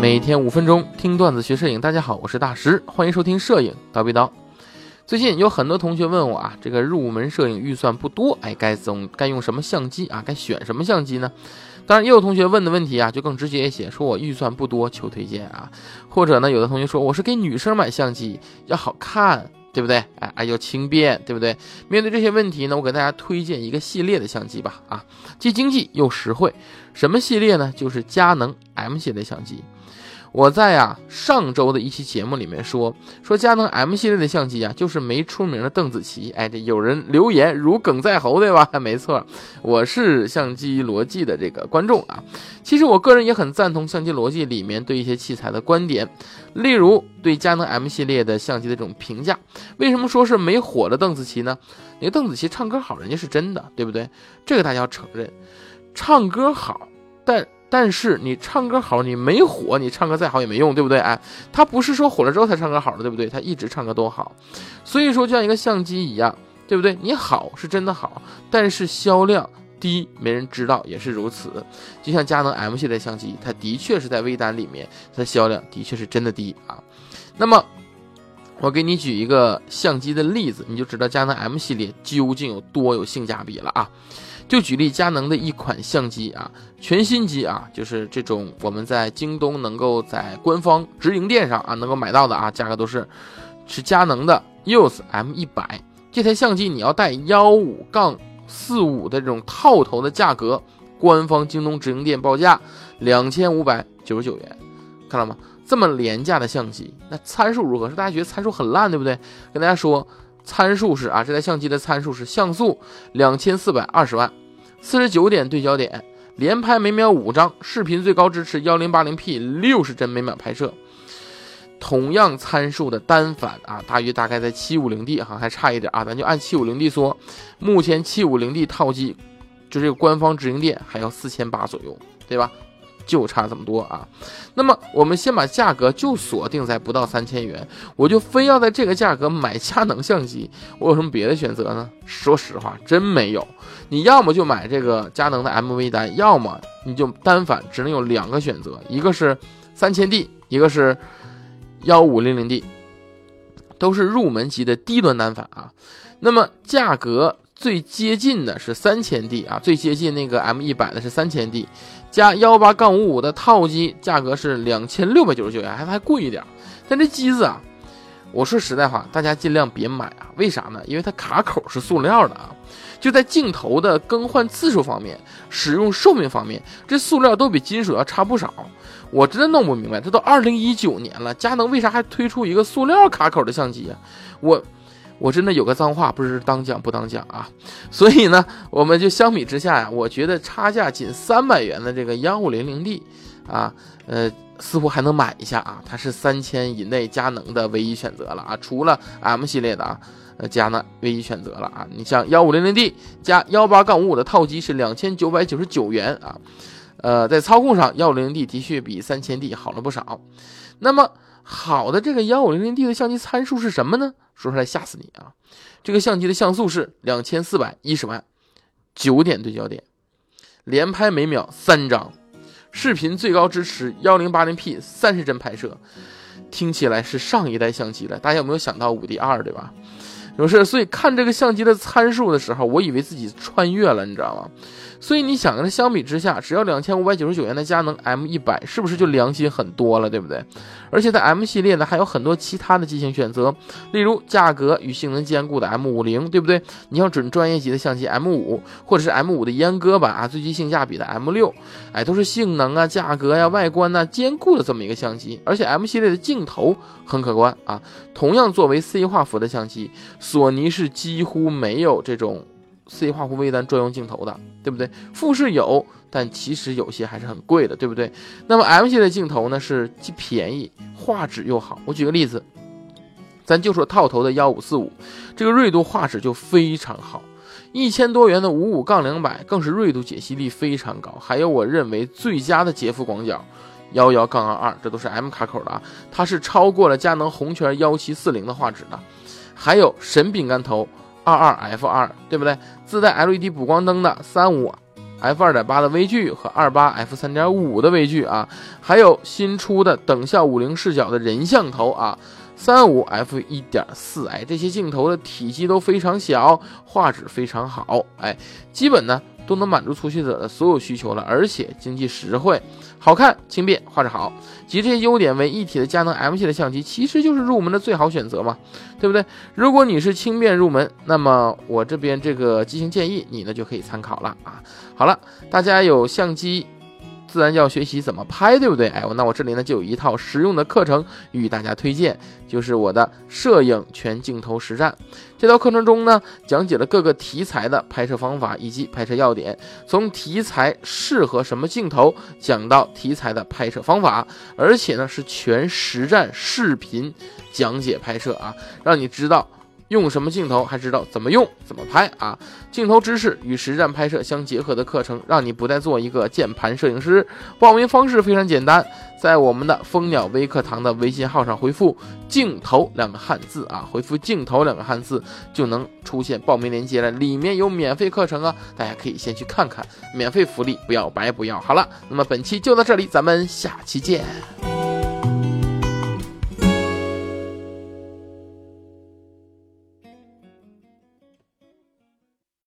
每天五分钟听段子学摄影，大家好，我是大师，欢迎收听摄影叨逼叨。最近有很多同学问我啊，这个入门摄影预算不多，哎，该怎该用什么相机啊？该选什么相机呢？当然，也有同学问的问题啊，就更直接一些，说我预算不多，求推荐啊。或者呢，有的同学说我是给女生买相机，要好看，对不对？哎哎，要轻便，对不对？面对这些问题呢，我给大家推荐一个系列的相机吧，啊，既经济又实惠。什么系列呢？就是佳能 M 系列相机。我在呀上周的一期节目里面说说佳能 M 系列的相机啊，就是没出名的邓紫棋。哎，这有人留言如鲠在喉，对吧？没错，我是相机逻辑的这个观众啊。其实我个人也很赞同相机逻辑里面对一些器材的观点，例如对佳能 M 系列的相机的这种评价。为什么说是没火的邓紫棋呢？那个邓紫棋唱歌好，人家是真的，对不对？这个大家要承认，唱歌好，但。但是你唱歌好，你没火，你唱歌再好也没用，对不对？哎，他不是说火了之后才唱歌好的，对不对？他一直唱歌都好，所以说就像一个相机一样，对不对？你好是真的好，但是销量低，没人知道也是如此。就像佳能 M 系列相机，它的确是在微单里面，它的销量的确是真的低啊。那么我给你举一个相机的例子，你就知道佳能 M 系列究竟有多有性价比了啊。就举例佳能的一款相机啊，全新机啊，就是这种我们在京东能够在官方直营店上啊能够买到的啊，价格都是是佳能的 EOS M 一百这台相机，你要带幺五杠四五的这种套头的价格，官方京东直营店报价两千五百九十九元，看到吗？这么廉价的相机，那参数如何？是大家觉得参数很烂，对不对？跟大家说。参数是啊，这台相机的参数是像素两千四百二十万，四十九点对焦点，连拍每秒五张，视频最高支持幺零八零 P 六十帧每秒拍摄。同样参数的单反啊，大约大概在七五零 D 哈，还差一点啊，咱就按七五零 D 说，目前七五零 D 套机就这个官方直营店还要四千八左右，对吧？就差这么多啊，那么我们先把价格就锁定在不到三千元，我就非要在这个价格买佳能相机，我有什么别的选择呢？说实话，真没有。你要么就买这个佳能的 MV 单，要么你就单反，只能有两个选择，一个是三千 D，一个是幺五零零 D，都是入门级的低端单反啊。那么价格。最接近的是三千 D 啊，最接近那个 M 一百的是三千 D，加幺八杠五五的套机，价格是两千六百九十九元，还还贵一点。但这机子啊，我说实在话，大家尽量别买啊，为啥呢？因为它卡口是塑料的啊，就在镜头的更换次数方面、使用寿命方面，这塑料都比金属要差不少。我真的弄不明白，这都二零一九年了，佳能为啥还推出一个塑料卡口的相机啊？我。我真的有个脏话，不知当讲不当讲啊，所以呢，我们就相比之下呀，我觉得差价仅三百元的这个幺五零零 D，啊，呃，似乎还能买一下啊，它是三千以内佳能的唯一选择了啊，除了 M 系列的啊，呃，佳能唯一选择了啊，你像幺五零零 D 加幺八杠五五的套机是两千九百九十九元啊，呃，在操控上幺五零零 D 的确比三千 D 好了不少，那么。好的，这个幺五零零 D 的相机参数是什么呢？说出来吓死你啊！这个相机的像素是两千四百一十万，九点对焦点，连拍每秒三张，视频最高支持幺零八零 P 三十帧拍摄，听起来是上一代相机了。大家有没有想到五 D 二，对吧？不是，所以看这个相机的参数的时候，我以为自己穿越了，你知道吗？所以你想跟它相比之下，只要两千五百九十九元的佳能 M 一百，是不是就良心很多了，对不对？而且在 M 系列呢，还有很多其他的机型选择，例如价格与性能兼顾的 M 五零，对不对？你像准专业级的相机 M 五，或者是 M 五的阉割版啊，最具性价比的 M 六，哎，都是性能啊、价格呀、外观呐兼顾的这么一个相机。而且 M 系列的镜头很可观啊，同样作为 C 画幅的相机，索尼是几乎没有这种。C 画幅微单专用镜头的，对不对？富士有，但其实有些还是很贵的，对不对？那么 M 系列镜头呢，是既便宜，画质又好。我举个例子，咱就说套头的幺五四五，这个锐度画质就非常好。一千多元的五五杠两百，更是锐度解析力非常高。还有我认为最佳的杰夫广角幺幺杠二二，这都是 M 卡口的啊，它是超过了佳能红圈幺七四零的画质的。还有神饼干头。二二 F 二对不对？自带 LED 补光灯的三五 f 二点八的微距和二八 f 三点五的微距啊，还有新出的等效五零视角的人像头啊，三五 f 一点四，哎，这些镜头的体积都非常小，画质非常好，哎，基本呢。都能满足初学者的所有需求了，而且经济实惠、好看、轻便、画质好，集这些优点为一体的佳能 M 系的相机，其实就是入门的最好选择嘛，对不对？如果你是轻便入门，那么我这边这个机型建议你呢就可以参考了啊。好了，大家有相机。自然就要学习怎么拍，对不对？哎，那我这里呢就有一套实用的课程与大家推荐，就是我的摄影全镜头实战。这套课程中呢，讲解了各个题材的拍摄方法以及拍摄要点，从题材适合什么镜头讲到题材的拍摄方法，而且呢是全实战视频讲解拍摄啊，让你知道。用什么镜头，还知道怎么用、怎么拍啊？镜头知识与实战拍摄相结合的课程，让你不再做一个键盘摄影师。报名方式非常简单，在我们的蜂鸟微课堂的微信号上回复“镜头”两个汉字啊，回复“镜头”两个汉字就能出现报名链接了，里面有免费课程啊，大家可以先去看看，免费福利不要白不要。好了，那么本期就到这里，咱们下期见。